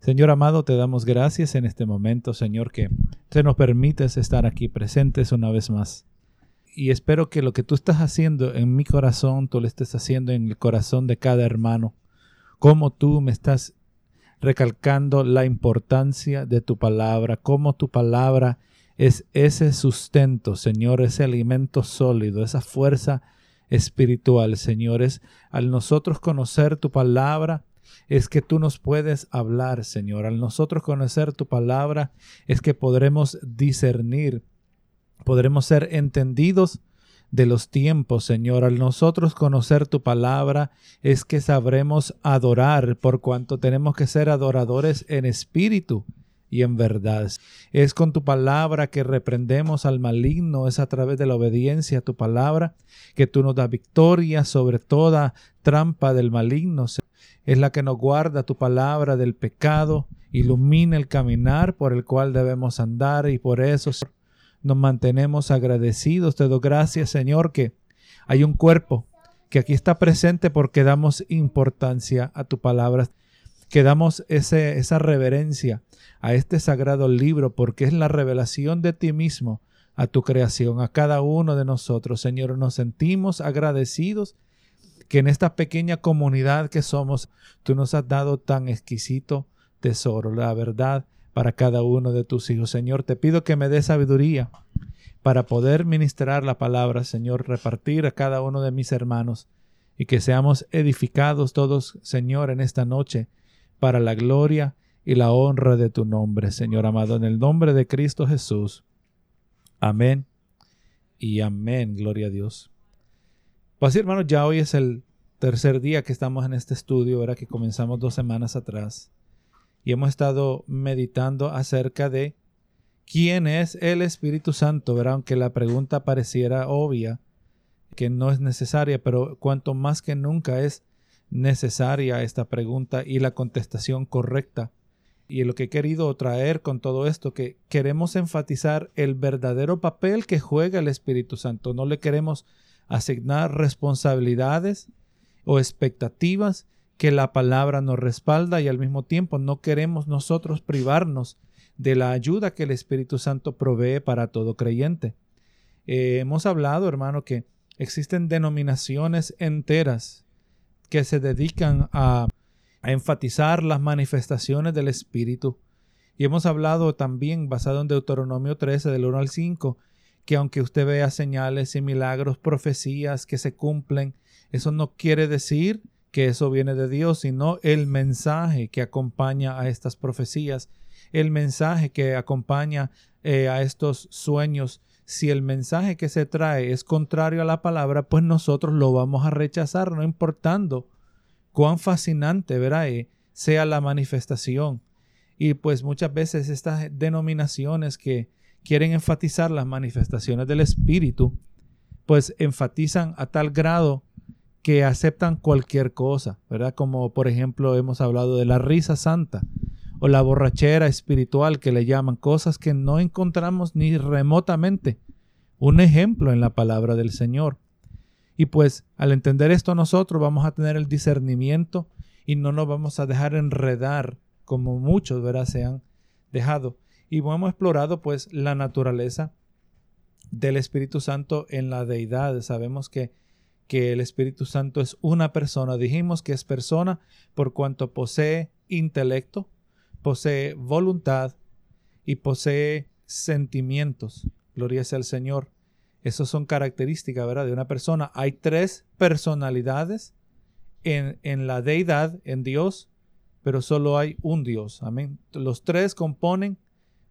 Señor amado, te damos gracias en este momento, Señor, que te nos permites estar aquí presentes una vez más. Y espero que lo que tú estás haciendo en mi corazón, tú lo estés haciendo en el corazón de cada hermano. Como tú me estás recalcando la importancia de tu palabra, cómo tu palabra es ese sustento, Señor, ese alimento sólido, esa fuerza espiritual, Señor. Es al nosotros conocer tu palabra, es que tú nos puedes hablar, Señor. Al nosotros conocer tu palabra, es que podremos discernir, podremos ser entendidos de los tiempos, Señor. Al nosotros conocer tu palabra, es que sabremos adorar, por cuanto tenemos que ser adoradores en espíritu y en verdad. Es con tu palabra que reprendemos al maligno, es a través de la obediencia a tu palabra que tú nos das victoria sobre toda trampa del maligno. Es la que nos guarda tu palabra del pecado, ilumina el caminar por el cual debemos andar y por eso nos mantenemos agradecidos. Te doy gracias, Señor, que hay un cuerpo que aquí está presente porque damos importancia a tu palabra, que damos esa reverencia a este sagrado libro porque es la revelación de ti mismo a tu creación, a cada uno de nosotros. Señor, nos sentimos agradecidos que en esta pequeña comunidad que somos, tú nos has dado tan exquisito tesoro, la verdad para cada uno de tus hijos. Señor, te pido que me dé sabiduría para poder ministrar la palabra, Señor, repartir a cada uno de mis hermanos y que seamos edificados todos, Señor, en esta noche para la gloria y la honra de tu nombre, Señor amado, en el nombre de Cristo Jesús. Amén y amén, gloria a Dios. Pues hermanos, ya hoy es el tercer día que estamos en este estudio, era que comenzamos dos semanas atrás y hemos estado meditando acerca de quién es el Espíritu Santo, ¿verdad? Aunque la pregunta pareciera obvia, que no es necesaria, pero cuanto más que nunca es necesaria esta pregunta y la contestación correcta. Y lo que he querido traer con todo esto, que queremos enfatizar el verdadero papel que juega el Espíritu Santo. No le queremos asignar responsabilidades o expectativas, que la palabra nos respalda y al mismo tiempo no queremos nosotros privarnos de la ayuda que el Espíritu Santo provee para todo creyente. Eh, hemos hablado, hermano, que existen denominaciones enteras que se dedican a, a enfatizar las manifestaciones del Espíritu. Y hemos hablado también, basado en Deuteronomio 13, del 1 al 5, que aunque usted vea señales y milagros, profecías que se cumplen, eso no quiere decir que eso viene de Dios, sino el mensaje que acompaña a estas profecías, el mensaje que acompaña eh, a estos sueños. Si el mensaje que se trae es contrario a la palabra, pues nosotros lo vamos a rechazar, no importando cuán fascinante verá, eh, sea la manifestación. Y pues muchas veces estas denominaciones que quieren enfatizar las manifestaciones del Espíritu, pues enfatizan a tal grado que aceptan cualquier cosa, ¿verdad? Como por ejemplo hemos hablado de la risa santa o la borrachera espiritual que le llaman cosas que no encontramos ni remotamente un ejemplo en la palabra del Señor. Y pues al entender esto nosotros vamos a tener el discernimiento y no nos vamos a dejar enredar como muchos, ¿verdad? Se han dejado. Y hemos explorado pues la naturaleza del Espíritu Santo en la deidad. Sabemos que que el Espíritu Santo es una persona. Dijimos que es persona por cuanto posee intelecto, posee voluntad y posee sentimientos. Gloria sea al Señor. Esas son características, ¿verdad? De una persona. Hay tres personalidades en, en la deidad, en Dios, pero solo hay un Dios. Amén. Los tres componen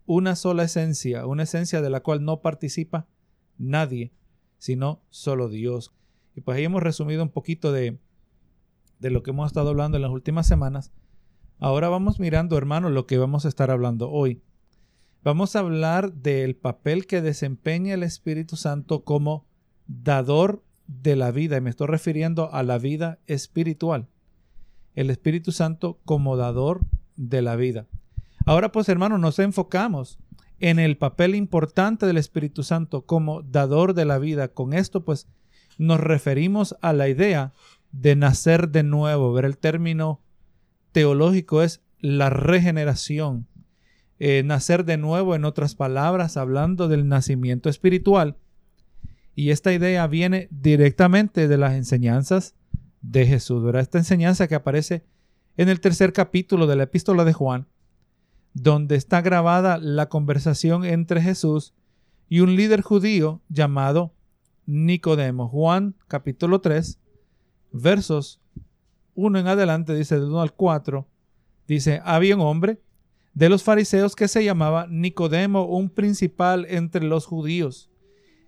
una sola esencia, una esencia de la cual no participa nadie, sino solo Dios. Y pues ahí hemos resumido un poquito de, de lo que hemos estado hablando en las últimas semanas. Ahora vamos mirando, hermanos, lo que vamos a estar hablando hoy. Vamos a hablar del papel que desempeña el Espíritu Santo como dador de la vida. Y me estoy refiriendo a la vida espiritual. El Espíritu Santo como dador de la vida. Ahora pues, hermanos, nos enfocamos en el papel importante del Espíritu Santo como dador de la vida. Con esto, pues, nos referimos a la idea de nacer de nuevo. Ver el término teológico es la regeneración. Eh, nacer de nuevo, en otras palabras, hablando del nacimiento espiritual. Y esta idea viene directamente de las enseñanzas de Jesús, ¿verdad? Esta enseñanza que aparece en el tercer capítulo de la epístola de Juan, donde está grabada la conversación entre Jesús y un líder judío llamado Nicodemo. Juan capítulo 3, versos 1 en adelante, dice de 1 al 4, dice, había un hombre de los fariseos que se llamaba Nicodemo, un principal entre los judíos.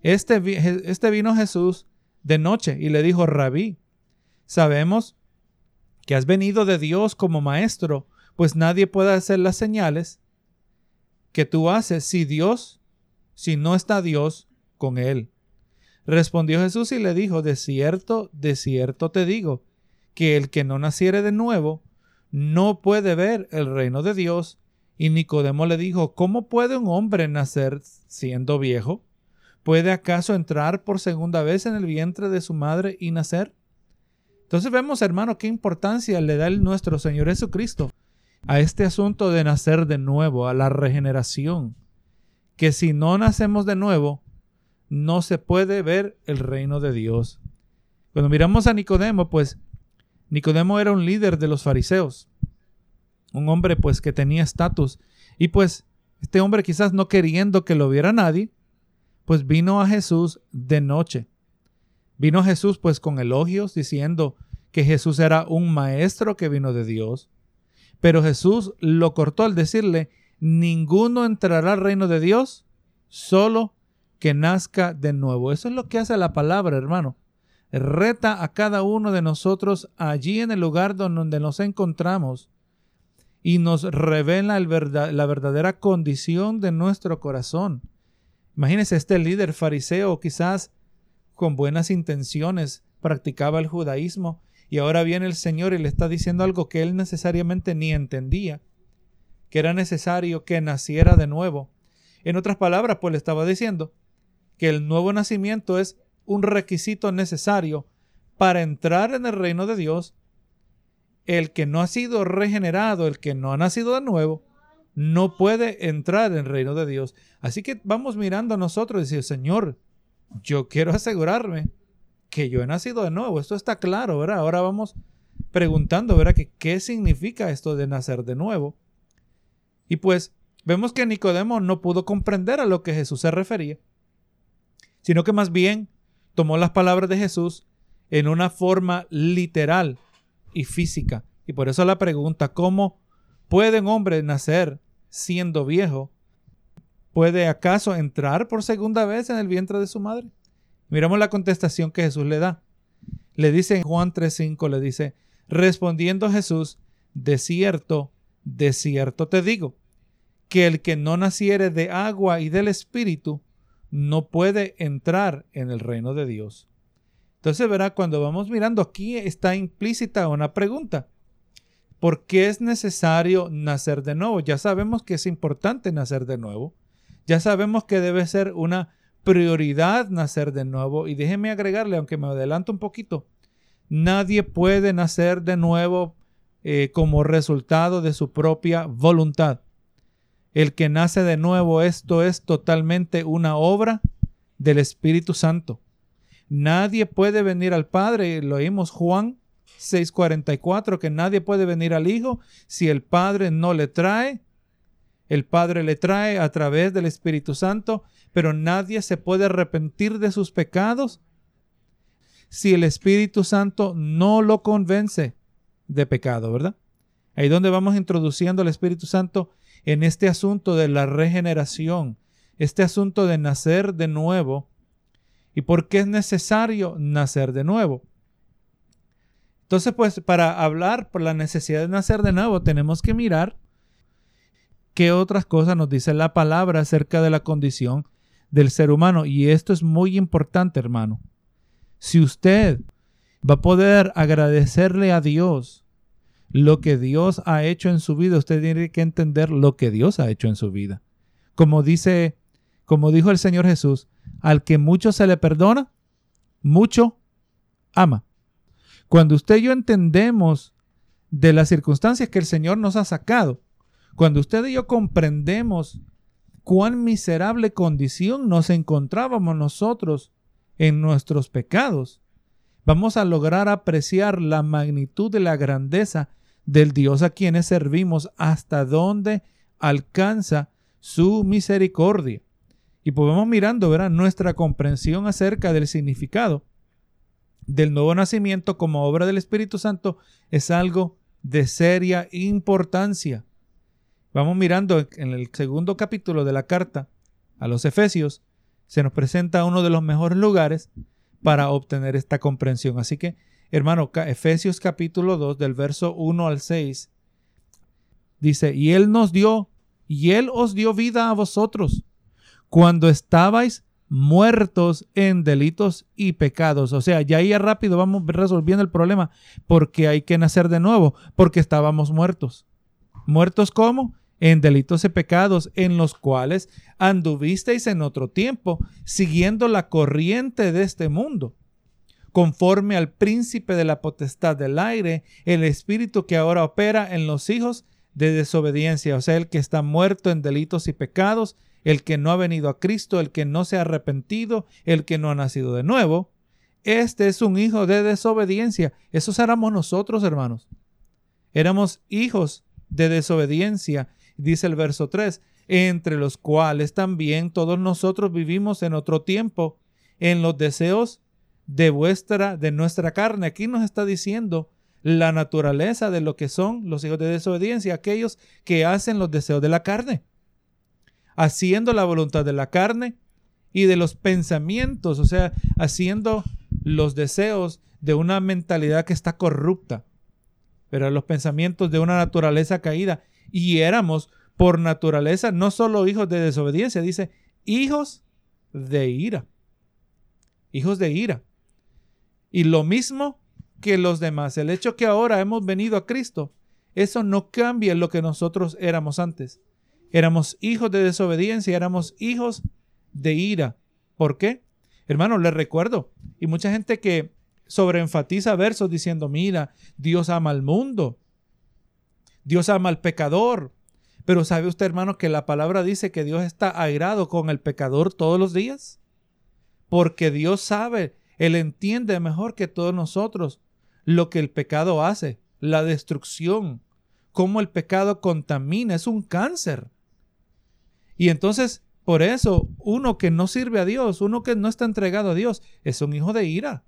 Este, este vino Jesús de noche y le dijo, rabí, sabemos que has venido de Dios como maestro, pues nadie puede hacer las señales que tú haces si Dios, si no está Dios con él. Respondió Jesús y le dijo, de cierto, de cierto te digo, que el que no naciere de nuevo no puede ver el reino de Dios. Y Nicodemo le dijo, ¿cómo puede un hombre nacer siendo viejo? ¿Puede acaso entrar por segunda vez en el vientre de su madre y nacer? Entonces vemos, hermano, qué importancia le da el nuestro Señor Jesucristo a este asunto de nacer de nuevo, a la regeneración, que si no nacemos de nuevo, no se puede ver el reino de Dios. Cuando miramos a Nicodemo, pues Nicodemo era un líder de los fariseos, un hombre pues que tenía estatus y pues este hombre quizás no queriendo que lo viera nadie, pues vino a Jesús de noche. Vino Jesús pues con elogios diciendo que Jesús era un maestro que vino de Dios, pero Jesús lo cortó al decirle, ninguno entrará al reino de Dios, solo que nazca de nuevo. Eso es lo que hace la palabra, hermano. Reta a cada uno de nosotros allí en el lugar donde nos encontramos y nos revela la verdadera condición de nuestro corazón. Imagínese este líder fariseo, quizás con buenas intenciones, practicaba el judaísmo y ahora viene el Señor y le está diciendo algo que él necesariamente ni entendía, que era necesario que naciera de nuevo. En otras palabras, pues le estaba diciendo que el nuevo nacimiento es un requisito necesario para entrar en el reino de Dios. El que no ha sido regenerado, el que no ha nacido de nuevo, no puede entrar en el reino de Dios. Así que vamos mirando a nosotros y decir, Señor, yo quiero asegurarme que yo he nacido de nuevo. Esto está claro, ¿verdad? Ahora vamos preguntando, ¿verdad? Que, ¿Qué significa esto de nacer de nuevo? Y pues vemos que Nicodemo no pudo comprender a lo que Jesús se refería, sino que más bien tomó las palabras de Jesús en una forma literal y física. Y por eso la pregunta, ¿cómo puede un hombre nacer siendo viejo? ¿Puede acaso entrar por segunda vez en el vientre de su madre? Miramos la contestación que Jesús le da. Le dice en Juan 3:5, le dice, respondiendo Jesús, de cierto, de cierto te digo, que el que no naciere de agua y del Espíritu, no puede entrar en el reino de Dios. Entonces verá, cuando vamos mirando aquí está implícita una pregunta. ¿Por qué es necesario nacer de nuevo? Ya sabemos que es importante nacer de nuevo. Ya sabemos que debe ser una prioridad nacer de nuevo. Y déjeme agregarle, aunque me adelanto un poquito, nadie puede nacer de nuevo eh, como resultado de su propia voluntad. El que nace de nuevo, esto es totalmente una obra del Espíritu Santo. Nadie puede venir al Padre, lo oímos Juan 6:44, que nadie puede venir al Hijo si el Padre no le trae. El Padre le trae a través del Espíritu Santo pero nadie se puede arrepentir de sus pecados si el Espíritu Santo no lo convence de pecado, ¿verdad? Ahí donde vamos introduciendo al Espíritu Santo en este asunto de la regeneración, este asunto de nacer de nuevo. ¿Y por qué es necesario nacer de nuevo? Entonces, pues para hablar por la necesidad de nacer de nuevo, tenemos que mirar qué otras cosas nos dice la palabra acerca de la condición del ser humano. Y esto es muy importante, hermano. Si usted va a poder agradecerle a Dios lo que Dios ha hecho en su vida, usted tiene que entender lo que Dios ha hecho en su vida. Como dice, como dijo el Señor Jesús, al que mucho se le perdona, mucho ama. Cuando usted y yo entendemos de las circunstancias que el Señor nos ha sacado. Cuando usted y yo comprendemos cuán miserable condición nos encontrábamos nosotros en nuestros pecados, vamos a lograr apreciar la magnitud de la grandeza del Dios a quienes servimos, hasta dónde alcanza su misericordia. Y podemos mirando, ¿verdad? Nuestra comprensión acerca del significado del nuevo nacimiento como obra del Espíritu Santo es algo de seria importancia. Vamos mirando en el segundo capítulo de la carta a los Efesios, se nos presenta uno de los mejores lugares para obtener esta comprensión. Así que, hermano, Efesios capítulo 2 del verso 1 al 6 dice, y Él nos dio, y Él os dio vida a vosotros cuando estabais muertos en delitos y pecados. O sea, ya ahí rápido vamos resolviendo el problema, porque hay que nacer de nuevo, porque estábamos muertos. ¿Muertos cómo? En delitos y pecados, en los cuales anduvisteis en otro tiempo, siguiendo la corriente de este mundo, conforme al príncipe de la potestad del aire, el espíritu que ahora opera en los hijos de desobediencia, o sea, el que está muerto en delitos y pecados, el que no ha venido a Cristo, el que no se ha arrepentido, el que no ha nacido de nuevo. Este es un hijo de desobediencia. Esos éramos nosotros, hermanos. Éramos hijos de desobediencia, dice el verso 3, entre los cuales también todos nosotros vivimos en otro tiempo, en los deseos de vuestra, de nuestra carne. Aquí nos está diciendo la naturaleza de lo que son los hijos de desobediencia, aquellos que hacen los deseos de la carne haciendo la voluntad de la carne y de los pensamientos, o sea, haciendo los deseos de una mentalidad que está corrupta, pero los pensamientos de una naturaleza caída. Y éramos por naturaleza no solo hijos de desobediencia, dice, hijos de ira. Hijos de ira. Y lo mismo que los demás. El hecho que ahora hemos venido a Cristo, eso no cambia lo que nosotros éramos antes. Éramos hijos de desobediencia, éramos hijos de ira. ¿Por qué? Hermano, les recuerdo, y mucha gente que sobreenfatiza versos diciendo, mira, Dios ama al mundo, Dios ama al pecador. Pero ¿sabe usted, hermano, que la palabra dice que Dios está airado con el pecador todos los días? Porque Dios sabe, Él entiende mejor que todos nosotros lo que el pecado hace, la destrucción, cómo el pecado contamina, es un cáncer. Y entonces, por eso, uno que no sirve a Dios, uno que no está entregado a Dios, es un hijo de ira.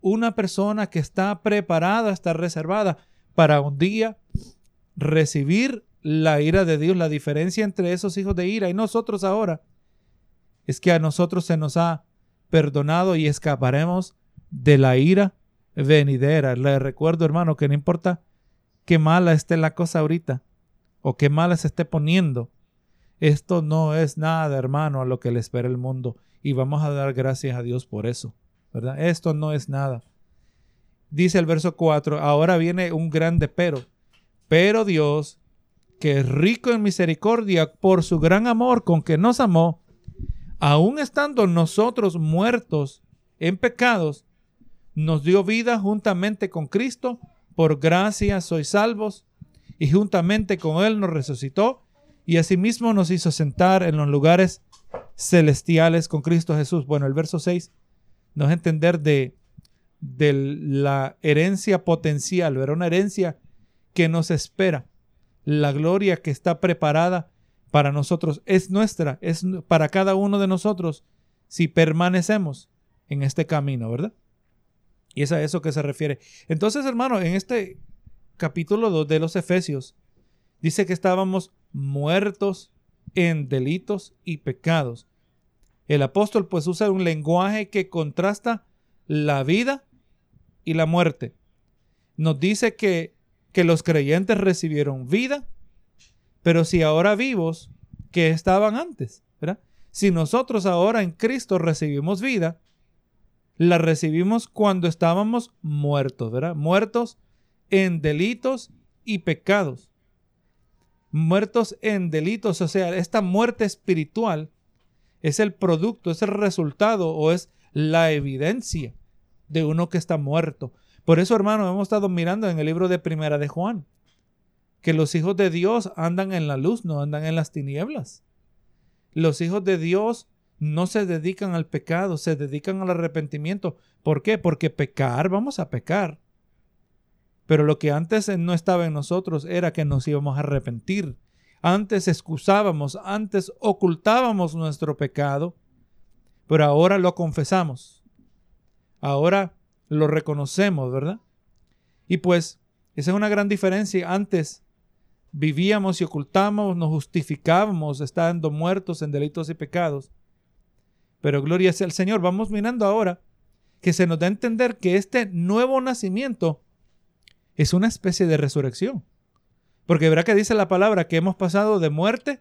Una persona que está preparada, está reservada para un día recibir la ira de Dios. La diferencia entre esos hijos de ira y nosotros ahora es que a nosotros se nos ha perdonado y escaparemos de la ira venidera. Le recuerdo, hermano, que no importa qué mala esté la cosa ahorita o qué mala se esté poniendo, esto no es nada, hermano, a lo que le espera el mundo. Y vamos a dar gracias a Dios por eso. ¿Verdad? Esto no es nada. Dice el verso 4, ahora viene un grande pero. Pero Dios, que es rico en misericordia por su gran amor con que nos amó, aun estando nosotros muertos en pecados, nos dio vida juntamente con Cristo, por gracia sois salvos, y juntamente con Él nos resucitó y asimismo nos hizo sentar en los lugares celestiales con Cristo Jesús. Bueno, el verso 6 nos entender de, de la herencia potencial, era una herencia que nos espera. La gloria que está preparada para nosotros es nuestra, es para cada uno de nosotros si permanecemos en este camino, ¿verdad? Y es a eso que se refiere. Entonces, hermano, en este capítulo 2 de los Efesios, dice que estábamos muertos en delitos y pecados. El apóstol pues usa un lenguaje que contrasta la vida y la muerte. Nos dice que, que los creyentes recibieron vida, pero si ahora vivos, que estaban antes. Si nosotros ahora en Cristo recibimos vida, la recibimos cuando estábamos muertos, ¿verdad? Muertos en delitos y pecados muertos en delitos, o sea, esta muerte espiritual es el producto, es el resultado o es la evidencia de uno que está muerto. Por eso, hermano, hemos estado mirando en el libro de Primera de Juan, que los hijos de Dios andan en la luz, no andan en las tinieblas. Los hijos de Dios no se dedican al pecado, se dedican al arrepentimiento. ¿Por qué? Porque pecar, vamos a pecar. Pero lo que antes no estaba en nosotros era que nos íbamos a arrepentir. Antes excusábamos, antes ocultábamos nuestro pecado, pero ahora lo confesamos. Ahora lo reconocemos, ¿verdad? Y pues esa es una gran diferencia. Antes vivíamos y ocultábamos, nos justificábamos estando muertos en delitos y pecados. Pero gloria sea al Señor. Vamos mirando ahora que se nos da a entender que este nuevo nacimiento es una especie de resurrección. Porque verá que dice la palabra que hemos pasado de muerte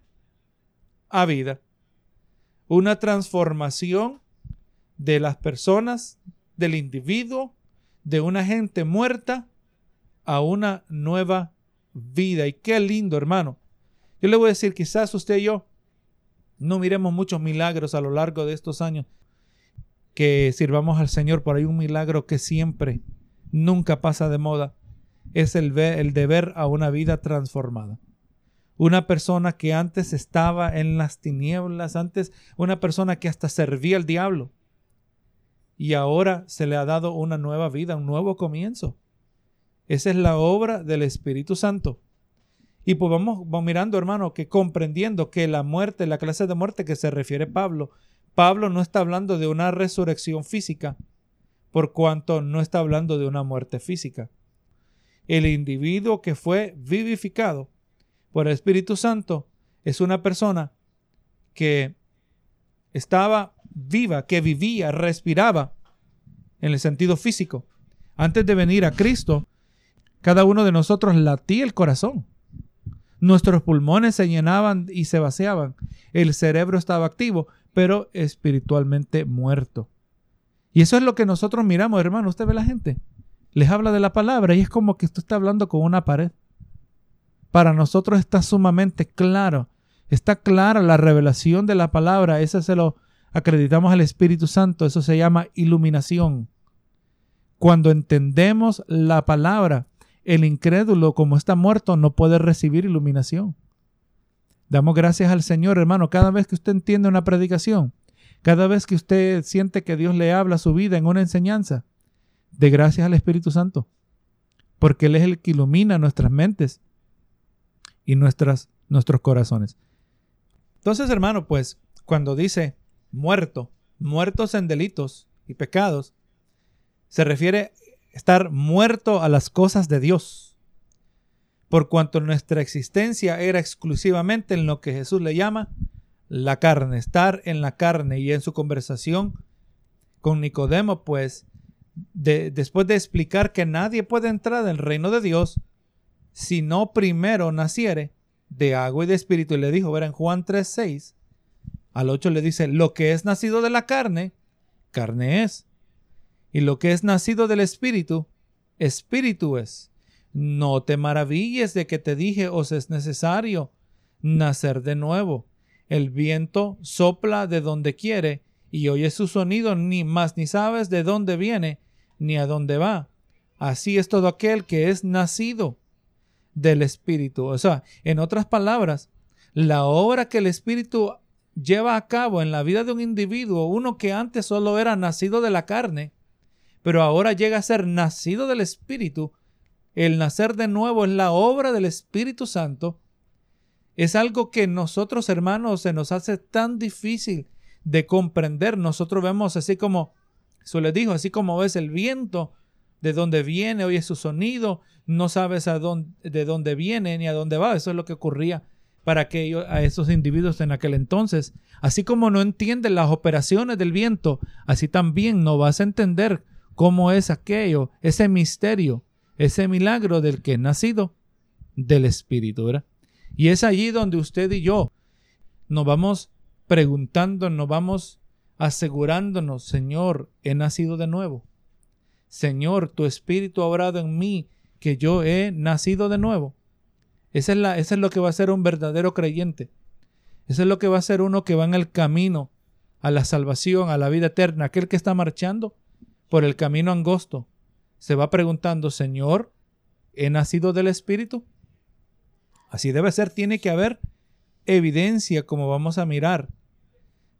a vida. Una transformación de las personas, del individuo, de una gente muerta a una nueva vida. Y qué lindo, hermano. Yo le voy a decir, quizás usted y yo no miremos muchos milagros a lo largo de estos años. Que sirvamos al Señor por ahí un milagro que siempre, nunca pasa de moda. Es el, el de ver a una vida transformada. Una persona que antes estaba en las tinieblas, antes una persona que hasta servía al diablo. Y ahora se le ha dado una nueva vida, un nuevo comienzo. Esa es la obra del Espíritu Santo. Y pues vamos, mirando, hermano, que comprendiendo que la muerte, la clase de muerte que se refiere Pablo, Pablo no está hablando de una resurrección física, por cuanto no está hablando de una muerte física. El individuo que fue vivificado por el Espíritu Santo es una persona que estaba viva, que vivía, respiraba en el sentido físico. Antes de venir a Cristo, cada uno de nosotros latía el corazón. Nuestros pulmones se llenaban y se vaciaban. El cerebro estaba activo, pero espiritualmente muerto. Y eso es lo que nosotros miramos, hermano. Usted ve la gente. Les habla de la palabra y es como que usted está hablando con una pared. Para nosotros está sumamente claro. Está clara la revelación de la palabra. Eso se lo acreditamos al Espíritu Santo. Eso se llama iluminación. Cuando entendemos la palabra, el incrédulo, como está muerto, no puede recibir iluminación. Damos gracias al Señor, hermano, cada vez que usted entiende una predicación, cada vez que usted siente que Dios le habla su vida en una enseñanza, de gracias al Espíritu Santo, porque Él es el que ilumina nuestras mentes y nuestros corazones. Entonces, hermano, pues cuando dice muerto, muertos en delitos y pecados, se refiere estar muerto a las cosas de Dios, por cuanto nuestra existencia era exclusivamente en lo que Jesús le llama la carne, estar en la carne y en su conversación con Nicodemo, pues después de explicar que nadie puede entrar en el reino de Dios si no primero naciere de agua y de espíritu, y le dijo, ver en Juan 3:6, al 8 le dice, lo que es nacido de la carne, carne es, y lo que es nacido del Espíritu, Espíritu es. No te maravilles de que te dije os es necesario nacer de nuevo. El viento sopla de donde quiere y oyes su sonido, ni más ni sabes de dónde viene ni a dónde va. Así es todo aquel que es nacido del Espíritu. O sea, en otras palabras, la obra que el Espíritu lleva a cabo en la vida de un individuo, uno que antes solo era nacido de la carne, pero ahora llega a ser nacido del Espíritu, el nacer de nuevo es la obra del Espíritu Santo, es algo que nosotros hermanos se nos hace tan difícil de comprender. Nosotros vemos así como, eso les dijo, así como ves el viento, de dónde viene, oyes su sonido, no sabes a dónde, de dónde viene ni a dónde va. Eso es lo que ocurría para aquellos, a esos individuos en aquel entonces. Así como no entienden las operaciones del viento, así también no vas a entender cómo es aquello, ese misterio, ese milagro del que es nacido del Espíritu, ¿verdad? Y es allí donde usted y yo nos vamos preguntando, nos vamos asegurándonos, Señor, he nacido de nuevo. Señor, tu Espíritu ha obrado en mí, que yo he nacido de nuevo. Esa es, la, es lo que va a ser un verdadero creyente. Eso es lo que va a ser uno que va en el camino a la salvación, a la vida eterna, aquel que está marchando por el camino angosto, se va preguntando, Señor, ¿he nacido del Espíritu? Así debe ser, tiene que haber evidencia, como vamos a mirar.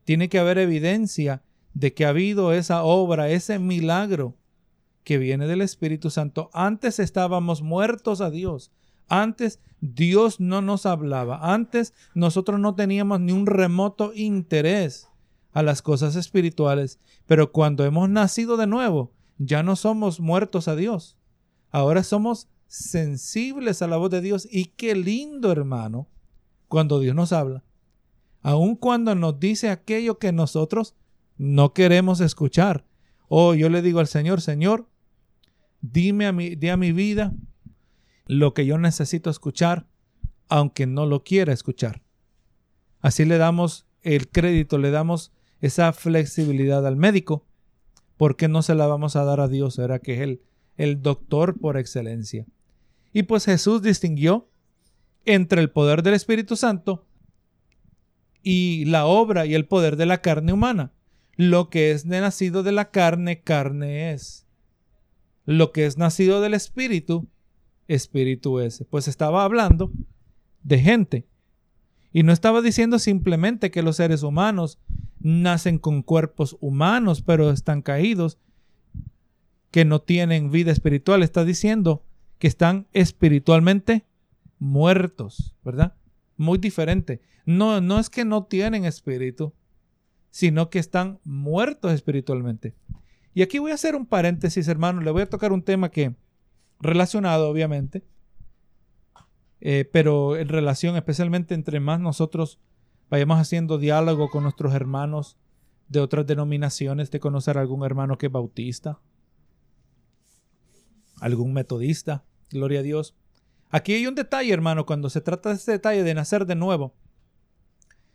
Tiene que haber evidencia de que ha habido esa obra, ese milagro que viene del Espíritu Santo. Antes estábamos muertos a Dios. Antes Dios no nos hablaba. Antes nosotros no teníamos ni un remoto interés a las cosas espirituales. Pero cuando hemos nacido de nuevo, ya no somos muertos a Dios. Ahora somos sensibles a la voz de Dios. Y qué lindo, hermano, cuando Dios nos habla. Aun cuando nos dice aquello que nosotros no queremos escuchar. Oh, yo le digo al Señor, Señor, dime a mi, di a mi vida lo que yo necesito escuchar, aunque no lo quiera escuchar. Así le damos el crédito, le damos esa flexibilidad al médico. ¿Por qué no se la vamos a dar a Dios? Era que es el, el doctor por excelencia. Y pues Jesús distinguió entre el poder del Espíritu Santo y la obra y el poder de la carne humana. Lo que es nacido de la carne, carne es. Lo que es nacido del Espíritu, Espíritu es. Pues estaba hablando de gente. Y no estaba diciendo simplemente que los seres humanos nacen con cuerpos humanos, pero están caídos, que no tienen vida espiritual. Está diciendo que están espiritualmente muertos, ¿verdad? Muy diferente. No, no es que no tienen espíritu, sino que están muertos espiritualmente. Y aquí voy a hacer un paréntesis, hermano. Le voy a tocar un tema que relacionado, obviamente, eh, pero en relación especialmente entre más nosotros vayamos haciendo diálogo con nuestros hermanos de otras denominaciones, de conocer algún hermano que es bautista, algún metodista, gloria a Dios. Aquí hay un detalle, hermano, cuando se trata de este detalle de nacer de nuevo.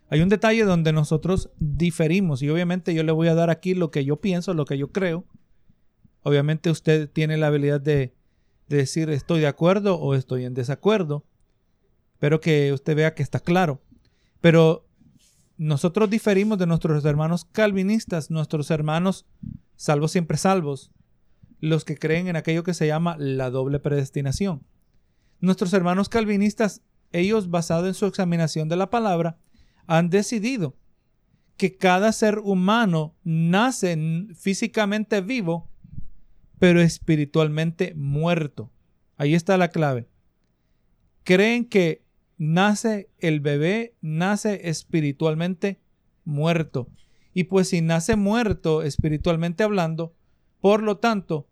Hay un detalle donde nosotros diferimos y obviamente yo le voy a dar aquí lo que yo pienso, lo que yo creo. Obviamente usted tiene la habilidad de, decir estoy de acuerdo o estoy en desacuerdo. Espero que usted vea que está claro. Pero nosotros diferimos de nuestros hermanos calvinistas, nuestros hermanos salvos siempre salvos, los que creen en aquello que se llama la doble predestinación. Nuestros hermanos calvinistas, ellos basado en su examinación de la palabra, han decidido que cada ser humano nace físicamente vivo, pero espiritualmente muerto. Ahí está la clave. Creen que nace el bebé, nace espiritualmente muerto. Y pues si nace muerto espiritualmente hablando, por lo tanto,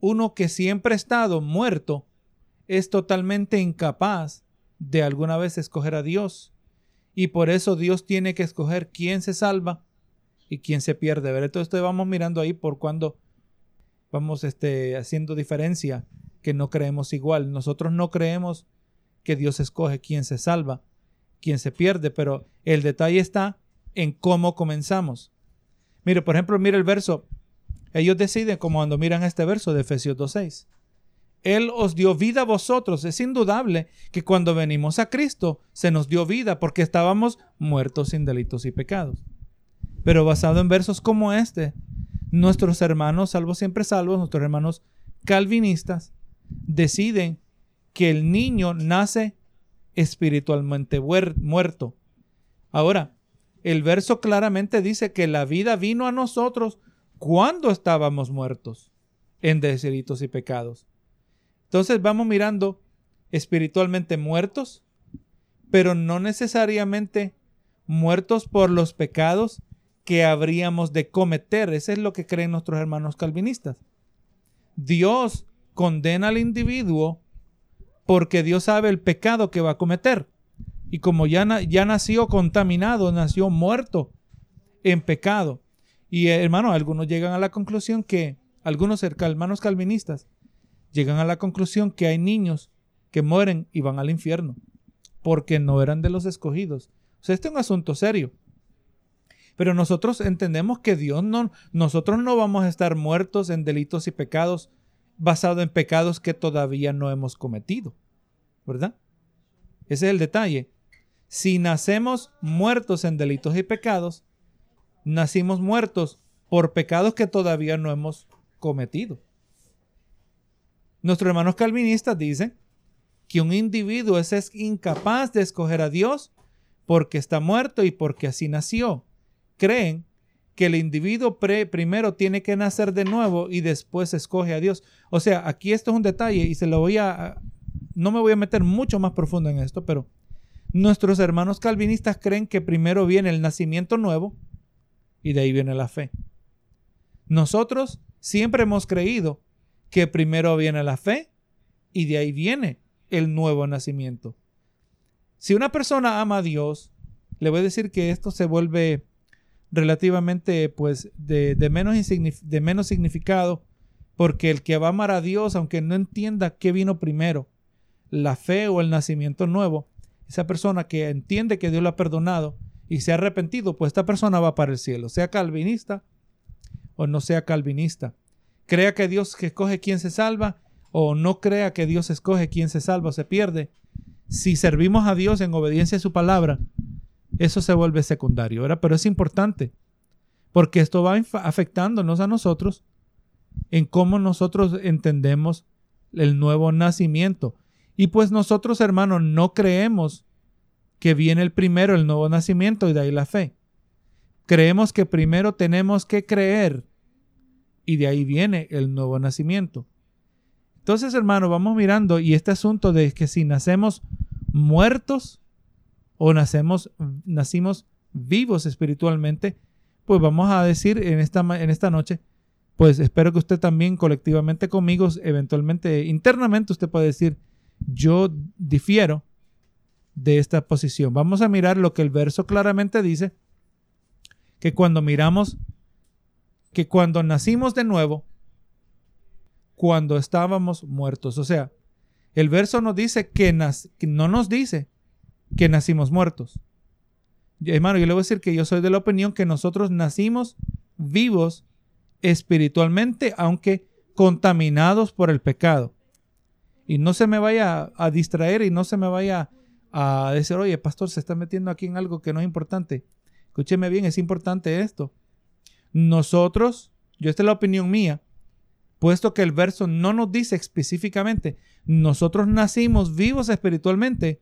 uno que siempre ha estado muerto es totalmente incapaz de alguna vez escoger a Dios y por eso Dios tiene que escoger quién se salva y quién se pierde. ¿ver? Entonces vamos mirando ahí por cuando vamos este, haciendo diferencia, que no creemos igual. Nosotros no creemos que Dios escoge quién se salva, quién se pierde, pero el detalle está en cómo comenzamos. Mire, por ejemplo, mire el verso. Ellos deciden, como cuando miran este verso de Efesios 2.6. Él os dio vida a vosotros. Es indudable que cuando venimos a Cristo se nos dio vida porque estábamos muertos sin delitos y pecados. Pero basado en versos como este, nuestros hermanos, salvos siempre salvos, nuestros hermanos calvinistas, deciden que el niño nace espiritualmente muerto. Ahora, el verso claramente dice que la vida vino a nosotros cuando estábamos muertos en delitos y pecados. Entonces vamos mirando espiritualmente muertos, pero no necesariamente muertos por los pecados que habríamos de cometer. Eso es lo que creen nuestros hermanos calvinistas. Dios condena al individuo porque Dios sabe el pecado que va a cometer. Y como ya, ya nació contaminado, nació muerto en pecado. Y hermano, algunos llegan a la conclusión que, algunos hermanos calvinistas, llegan a la conclusión que hay niños que mueren y van al infierno porque no eran de los escogidos. O sea, este es un asunto serio. Pero nosotros entendemos que Dios no, nosotros no vamos a estar muertos en delitos y pecados basado en pecados que todavía no hemos cometido. ¿Verdad? Ese es el detalle. Si nacemos muertos en delitos y pecados, nacimos muertos por pecados que todavía no hemos cometido. Nuestros hermanos calvinistas dicen que un individuo es, incapaz de escoger a Dios porque está muerto y porque así nació. Creen que el individuo primero tiene que nacer de nuevo y después escoge a Dios. O sea, aquí esto es un detalle y se lo voy a... No me voy a meter mucho más profundo en esto, pero nuestros hermanos calvinistas creen que primero viene el nacimiento nuevo y de ahí viene la fe. Nosotros siempre hemos creído que primero viene la fe y de ahí viene el nuevo nacimiento. Si una persona ama a Dios, le voy a decir que esto se vuelve relativamente pues de, menos, de menos significado porque el que va a amar a Dios, aunque no entienda qué vino primero, la fe o el nacimiento nuevo, esa persona que entiende que Dios lo ha perdonado y se ha arrepentido, pues esta persona va para el cielo, sea calvinista o no sea calvinista. Crea que Dios escoge quien se salva o no crea que Dios escoge quien se salva o se pierde, si servimos a Dios en obediencia a su palabra, eso se vuelve secundario, ¿verdad? Pero es importante, porque esto va afectándonos a nosotros en cómo nosotros entendemos el nuevo nacimiento. Y pues nosotros, hermanos, no creemos que viene el primero el nuevo nacimiento y de ahí la fe. Creemos que primero tenemos que creer y de ahí viene el nuevo nacimiento. Entonces, hermano, vamos mirando y este asunto de que si nacemos muertos o nacemos, nacimos vivos espiritualmente, pues vamos a decir en esta, en esta noche, pues espero que usted también colectivamente conmigo, eventualmente, internamente usted puede decir, yo difiero de esta posición. Vamos a mirar lo que el verso claramente dice, que cuando miramos que cuando nacimos de nuevo, cuando estábamos muertos. O sea, el verso nos dice que, no nos dice que nacimos muertos. Hermano, yo le voy a decir que yo soy de la opinión que nosotros nacimos vivos espiritualmente, aunque contaminados por el pecado. Y no se me vaya a distraer y no se me vaya a decir, oye, pastor, se está metiendo aquí en algo que no es importante. Escúcheme bien, es importante esto. Nosotros, yo esta es la opinión mía, puesto que el verso no nos dice específicamente, nosotros nacimos vivos espiritualmente,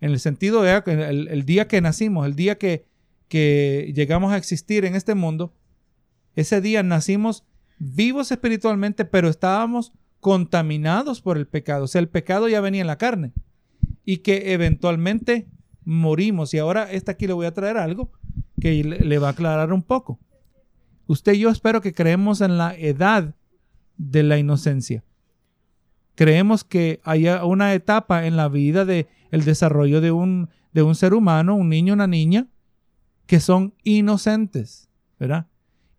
en el sentido de el, día que nacimos, el día que, que llegamos a existir en este mundo, ese día nacimos vivos espiritualmente, pero estábamos contaminados por el pecado. O sea, el pecado ya venía en la carne y que eventualmente morimos. Y ahora, esta aquí le voy a traer algo que le va a aclarar un poco. Usted y yo espero que creemos en la edad de la inocencia. Creemos que hay una etapa en la vida del el desarrollo de un, de un ser humano, un niño, una niña, que son inocentes, ¿verdad?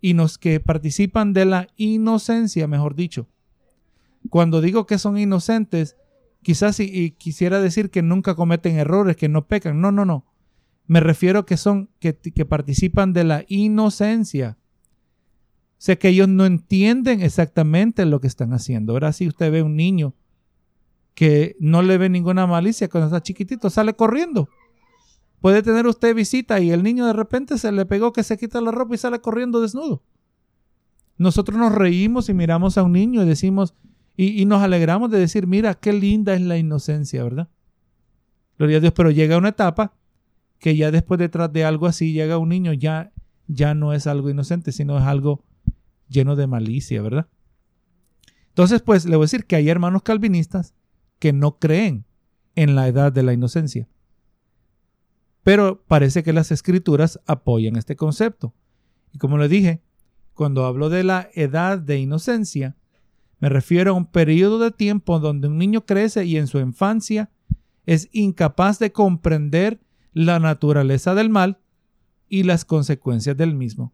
Y los que participan de la inocencia, mejor dicho. Cuando digo que son inocentes, quizás y, quisiera decir que nunca cometen errores, que no pecan. No, no, no. Me refiero que son que, que participan de la inocencia sé que ellos no entienden exactamente lo que están haciendo. Ahora si usted ve un niño que no le ve ninguna malicia cuando está chiquitito, sale corriendo. Puede tener usted visita y el niño de repente se le pegó que se quita la ropa y sale corriendo desnudo. Nosotros nos reímos y miramos a un niño y decimos, y, y nos alegramos de decir, mira, qué linda es la inocencia, ¿verdad? Gloria a Dios, pero llega una etapa que ya después detrás de algo así llega un niño, ya, ya no es algo inocente, sino es algo lleno de malicia, ¿verdad? Entonces, pues le voy a decir que hay hermanos calvinistas que no creen en la edad de la inocencia. Pero parece que las escrituras apoyan este concepto. Y como le dije, cuando hablo de la edad de inocencia, me refiero a un periodo de tiempo donde un niño crece y en su infancia es incapaz de comprender la naturaleza del mal y las consecuencias del mismo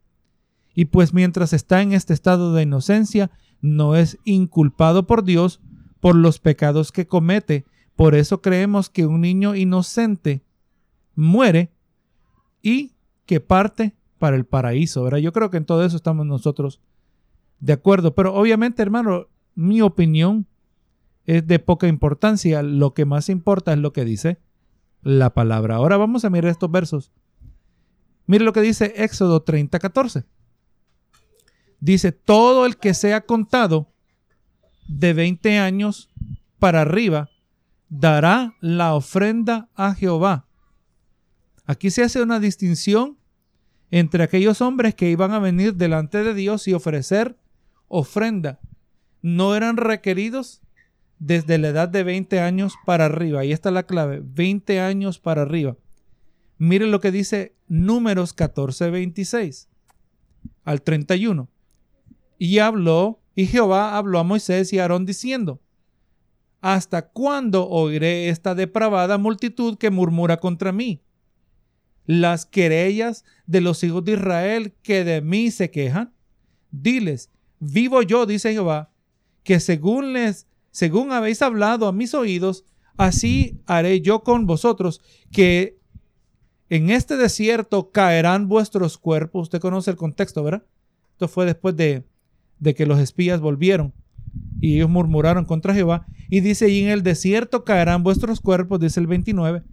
y pues mientras está en este estado de inocencia, no es inculpado por Dios por los pecados que comete. Por eso creemos que un niño inocente muere y que parte para el paraíso. ¿verdad? Yo creo que en todo eso estamos nosotros de acuerdo. Pero obviamente, hermano, mi opinión es de poca importancia. Lo que más importa es lo que dice la palabra. Ahora vamos a mirar estos versos. Mire lo que dice Éxodo 30, 14 dice, todo el que sea contado de 20 años para arriba dará la ofrenda a Jehová. Aquí se hace una distinción entre aquellos hombres que iban a venir delante de Dios y ofrecer ofrenda. No eran requeridos desde la edad de 20 años para arriba. Ahí está la clave, 20 años para arriba. Mire lo que dice Números 14, 26 al 31. Y habló, y Jehová habló a Moisés y a Aarón diciendo, ¿Hasta cuándo oiré esta depravada multitud que murmura contra mí? Las querellas de los hijos de Israel que de mí se quejan. Diles, vivo yo, dice Jehová, que según les, según habéis hablado a mis oídos, así haré yo con vosotros, que en este desierto caerán vuestros cuerpos. Usted conoce el contexto, ¿verdad? Esto fue después de, de que los espías volvieron y ellos murmuraron contra Jehová. Y dice, y en el desierto caerán vuestros cuerpos, dice el 29.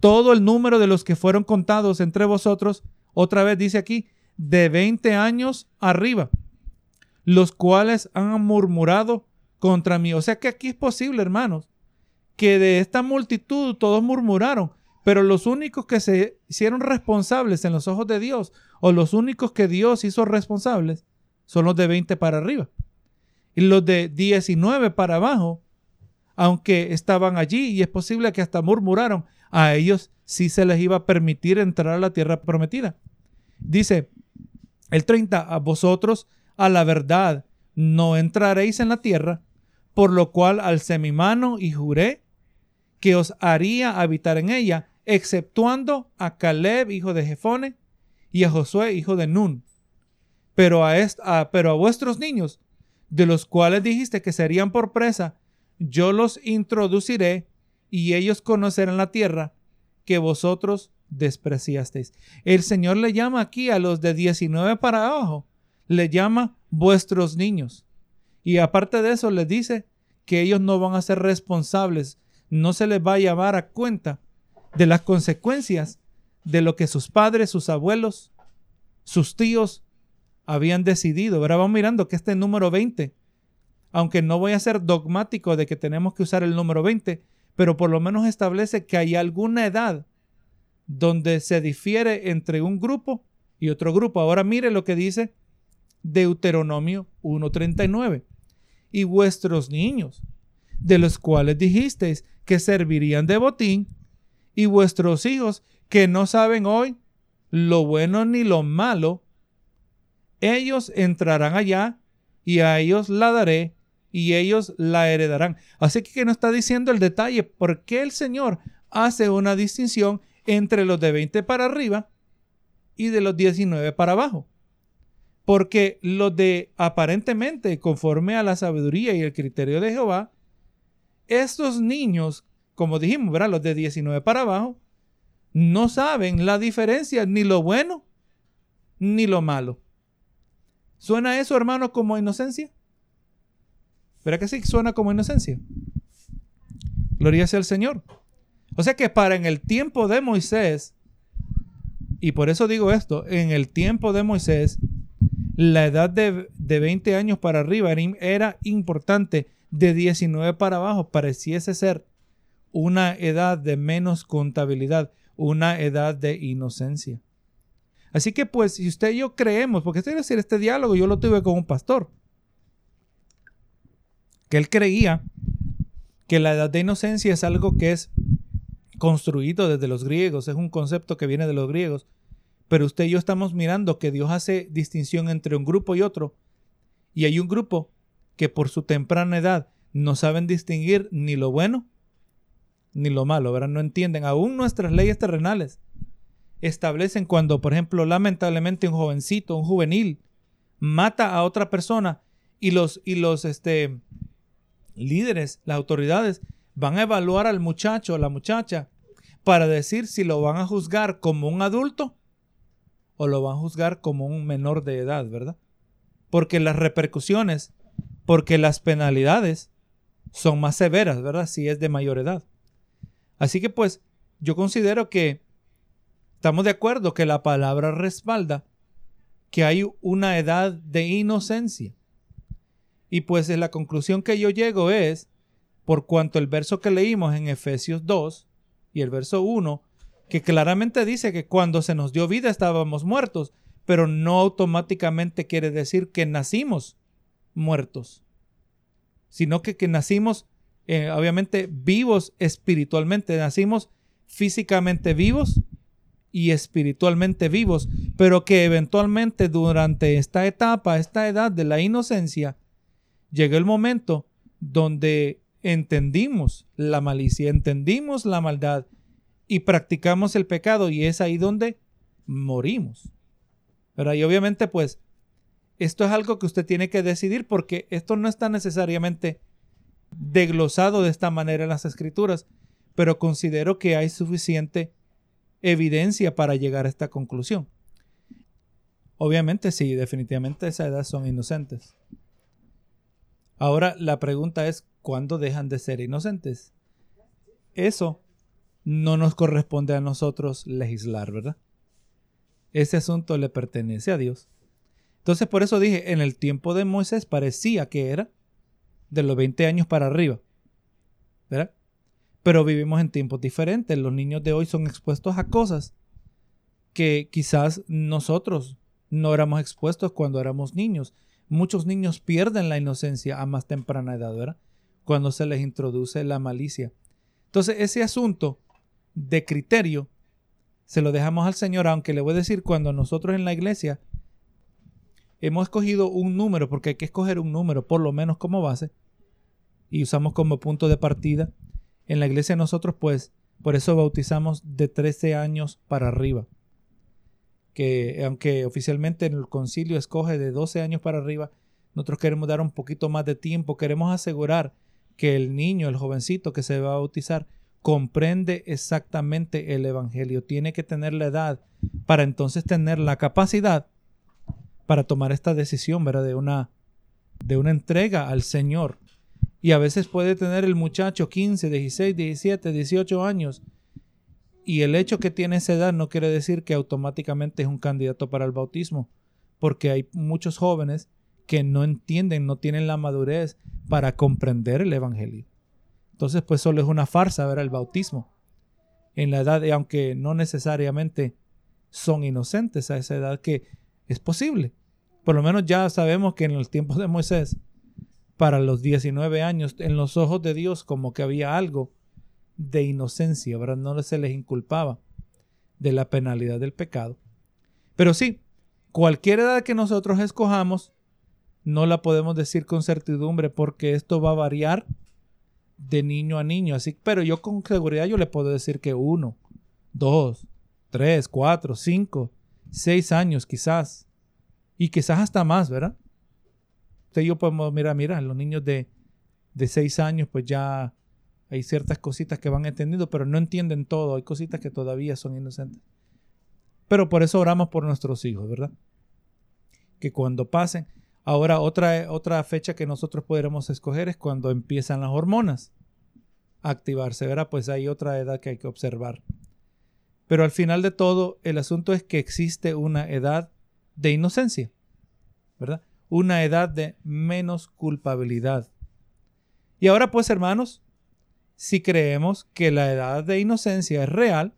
Todo el número de los que fueron contados entre vosotros, otra vez dice aquí, de 20 años arriba, los cuales han murmurado contra mí. O sea que aquí es posible, hermanos, que de esta multitud todos murmuraron, pero los únicos que se hicieron responsables en los ojos de Dios, o los únicos que Dios hizo responsables, son los de 20 para arriba. Y los de 19 para abajo, aunque estaban allí y es posible que hasta murmuraron, a ellos sí se les iba a permitir entrar a la tierra prometida. Dice el 30, a vosotros a la verdad no entraréis en la tierra, por lo cual alcé mi mano y juré que os haría habitar en ella, exceptuando a Caleb, hijo de Jefone, y a Josué, hijo de Nun. Pero a, esta, pero a vuestros niños de los cuales dijiste que serían por presa, yo los introduciré y ellos conocerán la tierra que vosotros despreciasteis. El Señor le llama aquí a los de 19 para abajo, le llama vuestros niños. Y aparte de eso, les dice que ellos no van a ser responsables, no se les va a llevar a cuenta de las consecuencias de lo que sus padres, sus abuelos, sus tíos habían decidido. Ahora vamos mirando que este número 20, aunque no voy a ser dogmático de que tenemos que usar el número 20, pero por lo menos establece que hay alguna edad donde se difiere entre un grupo y otro grupo. Ahora mire lo que dice Deuteronomio 1.39. Y vuestros niños, de los cuales dijisteis que servirían de botín, y vuestros hijos que no saben hoy lo bueno ni lo malo, ellos entrarán allá y a ellos la daré y ellos la heredarán. Así que no está diciendo el detalle por qué el Señor hace una distinción entre los de 20 para arriba y de los 19 para abajo. Porque los de aparentemente conforme a la sabiduría y el criterio de Jehová, estos niños, como dijimos, ¿verdad? los de 19 para abajo, no saben la diferencia ni lo bueno ni lo malo. ¿Suena eso, hermano, como inocencia? ¿Verdad que sí? Suena como inocencia. Gloria sea al Señor. O sea que para en el tiempo de Moisés, y por eso digo esto, en el tiempo de Moisés, la edad de, de 20 años para arriba era importante, de 19 para abajo pareciese ser una edad de menos contabilidad, una edad de inocencia. Así que pues si usted y yo creemos, porque decir, este diálogo yo lo tuve con un pastor, que él creía que la edad de inocencia es algo que es construido desde los griegos, es un concepto que viene de los griegos, pero usted y yo estamos mirando que Dios hace distinción entre un grupo y otro, y hay un grupo que por su temprana edad no saben distinguir ni lo bueno ni lo malo, ¿verdad? No entienden aún nuestras leyes terrenales establecen cuando, por ejemplo, lamentablemente un jovencito, un juvenil, mata a otra persona y los, y los este, líderes, las autoridades, van a evaluar al muchacho o la muchacha para decir si lo van a juzgar como un adulto o lo van a juzgar como un menor de edad, ¿verdad? Porque las repercusiones, porque las penalidades son más severas, ¿verdad? Si es de mayor edad. Así que pues yo considero que Estamos de acuerdo que la palabra respalda que hay una edad de inocencia. Y pues la conclusión que yo llego es, por cuanto el verso que leímos en Efesios 2 y el verso 1, que claramente dice que cuando se nos dio vida estábamos muertos, pero no automáticamente quiere decir que nacimos muertos, sino que, que nacimos eh, obviamente vivos espiritualmente, nacimos físicamente vivos y espiritualmente vivos, pero que eventualmente durante esta etapa, esta edad de la inocencia, llegó el momento donde entendimos la malicia, entendimos la maldad y practicamos el pecado y es ahí donde morimos. Pero Y obviamente pues esto es algo que usted tiene que decidir porque esto no está necesariamente desglosado de esta manera en las escrituras, pero considero que hay suficiente evidencia para llegar a esta conclusión. Obviamente sí, definitivamente esa edad son inocentes. Ahora la pregunta es, ¿cuándo dejan de ser inocentes? Eso no nos corresponde a nosotros legislar, ¿verdad? Ese asunto le pertenece a Dios. Entonces por eso dije, en el tiempo de Moisés parecía que era de los 20 años para arriba, ¿verdad? Pero vivimos en tiempos diferentes. Los niños de hoy son expuestos a cosas que quizás nosotros no éramos expuestos cuando éramos niños. Muchos niños pierden la inocencia a más temprana edad, ¿verdad? Cuando se les introduce la malicia. Entonces, ese asunto de criterio se lo dejamos al Señor, aunque le voy a decir, cuando nosotros en la iglesia hemos escogido un número, porque hay que escoger un número por lo menos como base, y usamos como punto de partida en la iglesia nosotros pues por eso bautizamos de 13 años para arriba. Que aunque oficialmente en el concilio escoge de 12 años para arriba, nosotros queremos dar un poquito más de tiempo, queremos asegurar que el niño, el jovencito que se va a bautizar, comprende exactamente el Evangelio, tiene que tener la edad para entonces tener la capacidad para tomar esta decisión, ¿verdad? De una, de una entrega al Señor y a veces puede tener el muchacho 15, 16, 17, 18 años. Y el hecho que tiene esa edad no quiere decir que automáticamente es un candidato para el bautismo. Porque hay muchos jóvenes que no entienden, no tienen la madurez para comprender el Evangelio. Entonces, pues solo es una farsa ver el bautismo. En la edad, aunque no necesariamente son inocentes a esa edad, que es posible. Por lo menos ya sabemos que en los tiempos de Moisés para los 19 años en los ojos de Dios como que había algo de inocencia, ¿verdad? No se les inculpaba de la penalidad del pecado. Pero sí, cualquier edad que nosotros escojamos, no la podemos decir con certidumbre porque esto va a variar de niño a niño. Así, pero yo con seguridad yo le puedo decir que uno, dos, tres, cuatro, cinco, seis años quizás. Y quizás hasta más, ¿verdad? Usted y yo podemos, mira, mira, los niños de, de seis años, pues ya hay ciertas cositas que van entendiendo, pero no entienden todo. Hay cositas que todavía son inocentes. Pero por eso oramos por nuestros hijos, ¿verdad? Que cuando pasen. Ahora, otra, otra fecha que nosotros podremos escoger es cuando empiezan las hormonas a activarse, ¿verdad? Pues hay otra edad que hay que observar. Pero al final de todo, el asunto es que existe una edad de inocencia, ¿verdad? Una edad de menos culpabilidad. Y ahora pues hermanos, si creemos que la edad de inocencia es real,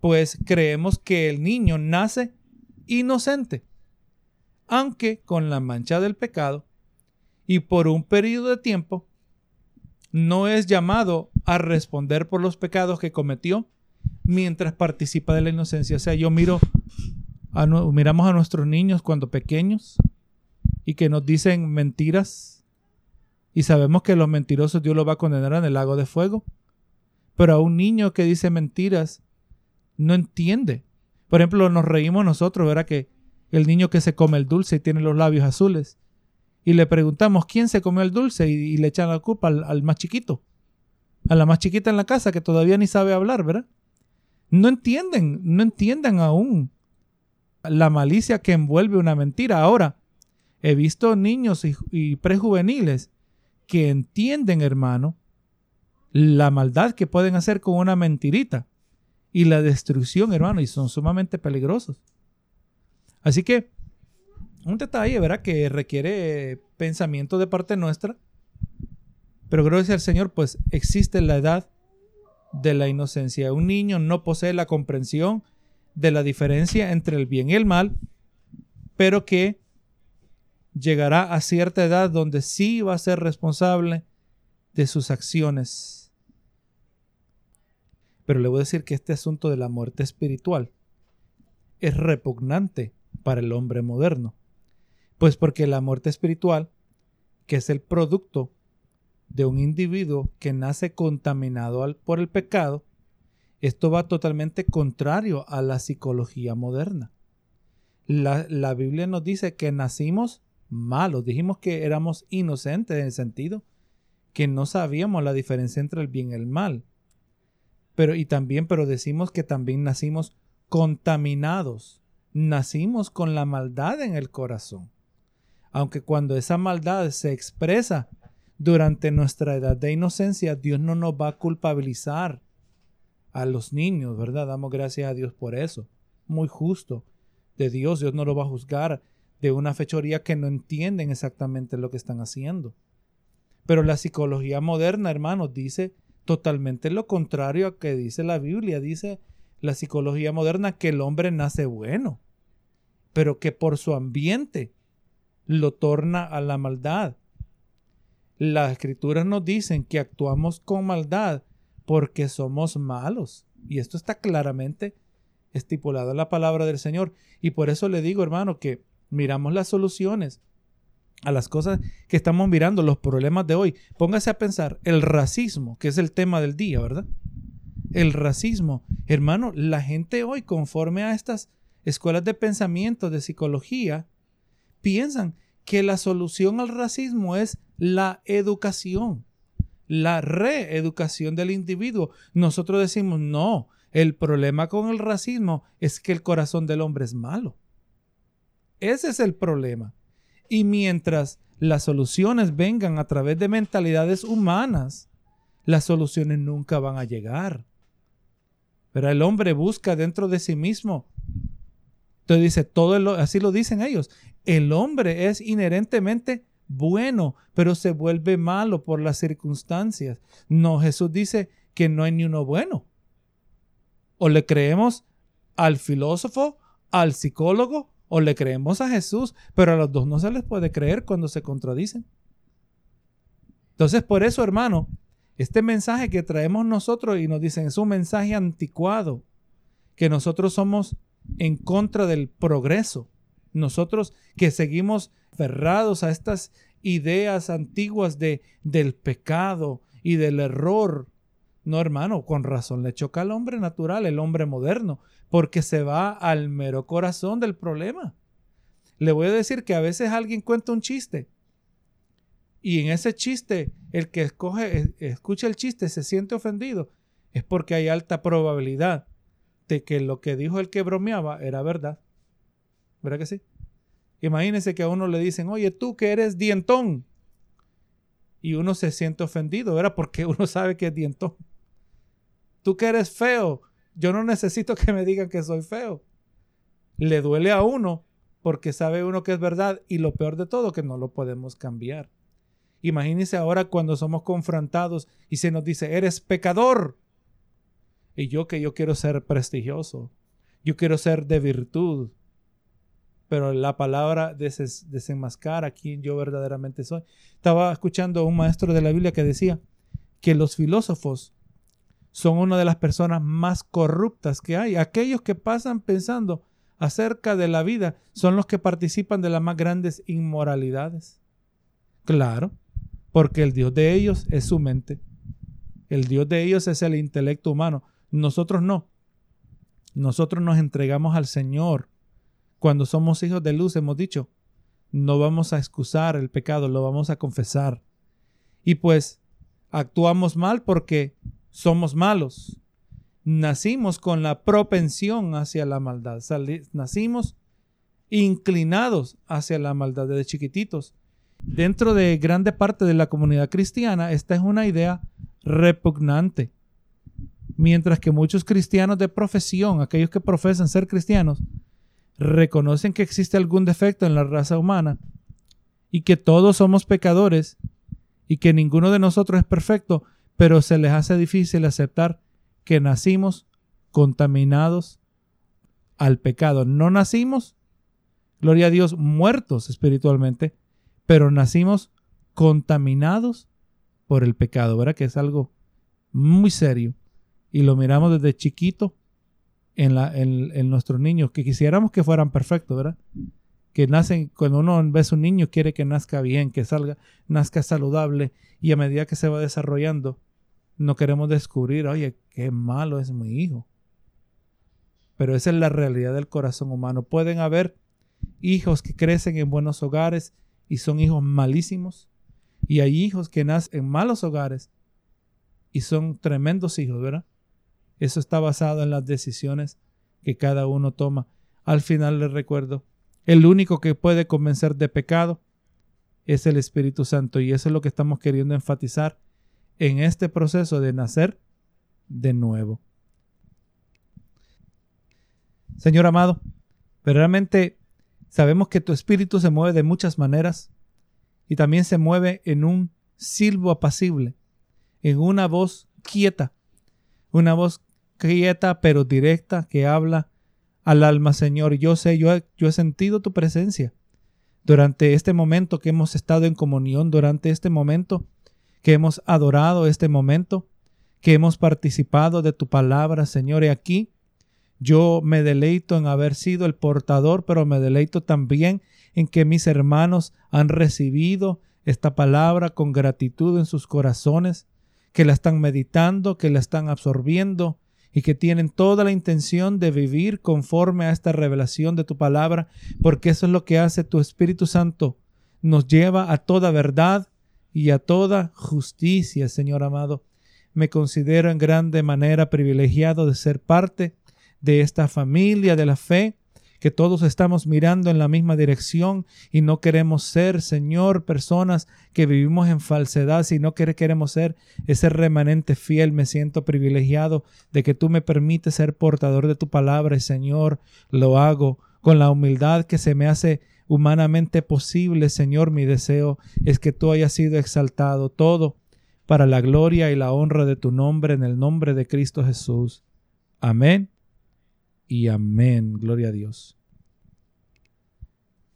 pues creemos que el niño nace inocente, aunque con la mancha del pecado, y por un periodo de tiempo, no es llamado a responder por los pecados que cometió mientras participa de la inocencia. O sea, yo miro miramos a nuestros niños cuando pequeños y que nos dicen mentiras y sabemos que los mentirosos Dios los va a condenar en el lago de fuego. Pero a un niño que dice mentiras no entiende. Por ejemplo, nos reímos nosotros, ¿verdad? Que el niño que se come el dulce y tiene los labios azules. Y le preguntamos quién se comió el dulce y, le echan la culpa al, al, más chiquito. A la más chiquita en la casa que todavía ni sabe hablar, ¿verdad? No entienden, no entiendan aún la malicia que envuelve una mentira. Ahora, he visto niños y, prejuveniles que entienden, hermano, la maldad que pueden hacer con una mentirita y la destrucción, hermano, y son sumamente peligrosos. Así que, un detalle, ¿verdad? Que requiere pensamiento de parte nuestra. Pero gracias al Señor, pues existe la edad de la inocencia. Un niño no posee la comprensión de la diferencia entre el bien y el mal, pero que llegará a cierta edad donde sí va a ser responsable de sus acciones. Pero le voy a decir que este asunto de la muerte espiritual es repugnante para el hombre moderno. Pues porque la muerte espiritual, que es el producto de un individuo que nace contaminado por el pecado, esto va totalmente contrario a la psicología moderna. La, la, Biblia nos dice que nacimos malos, dijimos que éramos inocentes en el sentido que no sabíamos la diferencia entre el bien y el mal. Pero y también, pero decimos que también nacimos contaminados. Nacimos con la maldad en el corazón. Aunque cuando esa maldad se expresa durante nuestra edad de inocencia, Dios no nos va a culpabilizar a los niños, ¿verdad? Damos gracias a Dios por eso. Muy justo de Dios, Dios no lo va a juzgar de una fechoría que no entienden exactamente lo que están haciendo. Pero la psicología moderna, hermanos, dice totalmente lo contrario a que dice la Biblia. Dice la psicología moderna que el hombre nace bueno, pero que por su ambiente lo torna a la maldad. Las escrituras nos dicen que actuamos con maldad porque somos malos. Y esto está claramente estipulado en la palabra del Señor. Y por eso le digo, hermano, que miramos las soluciones a las cosas que estamos mirando, los problemas de hoy. Póngase a pensar, el racismo, que es el tema del día, ¿verdad? El racismo. Hermano, la gente hoy, conforme a estas escuelas de pensamiento, de psicología, piensan que la solución al racismo es la educación, la reeducación del individuo. Nosotros decimos, no, el problema con el racismo es que el corazón del hombre es malo. Ese es el problema. Y mientras las soluciones vengan a través de mentalidades humanas, las soluciones nunca van a llegar. Pero el hombre busca dentro de sí mismo. Entonces dice, todo así lo dicen ellos. El hombre es inherentemente bueno, pero se vuelve malo por las circunstancias. No, Jesús dice que no hay ni uno bueno. O le creemos al filósofo, al psicólogo o le creemos a Jesús, pero a los dos no se les puede creer cuando se contradicen. Entonces, por eso, hermano, este mensaje que traemos nosotros y nos dicen es un mensaje anticuado, que nosotros somos en contra del progreso. Nosotros que seguimos ferrados a estas ideas antiguas de, del pecado y del error. No, hermano, con razón le choca al hombre natural, el hombre moderno, porque se va al mero corazón del problema. Le voy a decir que a veces alguien cuenta un chiste y en ese chiste el que escoge, escucha el chiste se siente ofendido, es porque hay alta probabilidad de que lo que dijo el que bromeaba era verdad. ¿Verdad que sí? Imagínense que a uno le dicen, oye, tú que eres dientón. Y uno se siente ofendido, ¿verdad? Porque uno sabe que es dientón. Tú que eres feo, yo no necesito que me digan que soy feo. Le duele a uno porque sabe uno que es verdad y lo peor de todo que no lo podemos cambiar. Imagínense ahora cuando somos confrontados y se nos dice, eres pecador. Y yo que yo quiero ser prestigioso, yo quiero ser de virtud, pero la palabra desenmascara a quien yo verdaderamente soy. Estaba escuchando a un maestro de la Biblia que decía que los filósofos son una de las personas más corruptas que hay. Aquellos que pasan pensando acerca de la vida son los que participan de las más grandes inmoralidades. Claro, porque el Dios de ellos es su mente. El Dios de ellos es el intelecto humano. Nosotros no. Nosotros nos entregamos al Señor. Cuando somos hijos de luz, hemos dicho, no vamos a excusar el pecado, lo vamos a confesar. Y pues actuamos mal porque somos malos. Nacimos con la propensión hacia la maldad. Nacimos inclinados hacia la maldad desde chiquititos. Dentro de grande parte de la comunidad cristiana, esta es una idea repugnante. Mientras que muchos cristianos de profesión, aquellos que profesan ser cristianos, reconocen que existe algún defecto en la raza humana y que todos somos pecadores y que ninguno de nosotros es perfecto, pero se les hace difícil aceptar que nacimos contaminados al pecado. No nacimos, gloria a Dios, muertos espiritualmente, pero nacimos contaminados por el pecado, ¿verdad? Que es algo muy serio. Y lo miramos desde chiquito en, la, en, nuestros niños, que quisiéramos que fueran perfectos, ¿verdad? Que nacen, cuando uno ve a un niño, quiere que nazca bien, que salga, nazca saludable, y a medida que se va desarrollando, no queremos descubrir, oye, qué malo es mi hijo. Pero esa es la realidad del corazón humano. Pueden haber hijos que crecen en buenos hogares y son hijos malísimos. Y hay hijos que nacen en malos hogares y son tremendos hijos, ¿verdad? Eso está basado en las decisiones que cada uno toma. Al final les recuerdo, el único que puede convencer de pecado es el Espíritu Santo y eso es lo que estamos queriendo enfatizar en este proceso de nacer de nuevo. Señor amado, verdaderamente sabemos que tu espíritu se mueve de muchas maneras y también se mueve en un silbo apacible, en una voz quieta, una voz quieta pero directa que habla al alma, Señor. Yo sé, yo yo he sentido tu presencia durante este momento que hemos estado en comunión, durante este momento que hemos adorado este momento, que hemos participado de tu palabra, Señor. Y aquí yo me deleito en haber sido el portador, pero me deleito también en que mis hermanos han recibido esta palabra con gratitud en sus corazones, que la están meditando, que la están absorbiendo y que tienen toda la intención de vivir conforme a esta revelación de tu palabra, porque eso es lo que hace tu Espíritu Santo. Nos lleva a toda verdad y a toda justicia, Señor amado. Me considero en grande manera privilegiado de ser parte de esta familia de la fe, que todos estamos mirando en la misma dirección y no queremos ser, Señor, personas que vivimos en falsedad, sino que queremos ser ese remanente fiel. Me siento privilegiado de que tú me permites ser portador de tu palabra Señor, lo hago con la humildad que se me hace humanamente posible, Señor, mi deseo es que tú hayas sido exaltado todo para la gloria y la honra de tu nombre en el nombre de Cristo Jesús. Amén y amén. Gloria a Dios.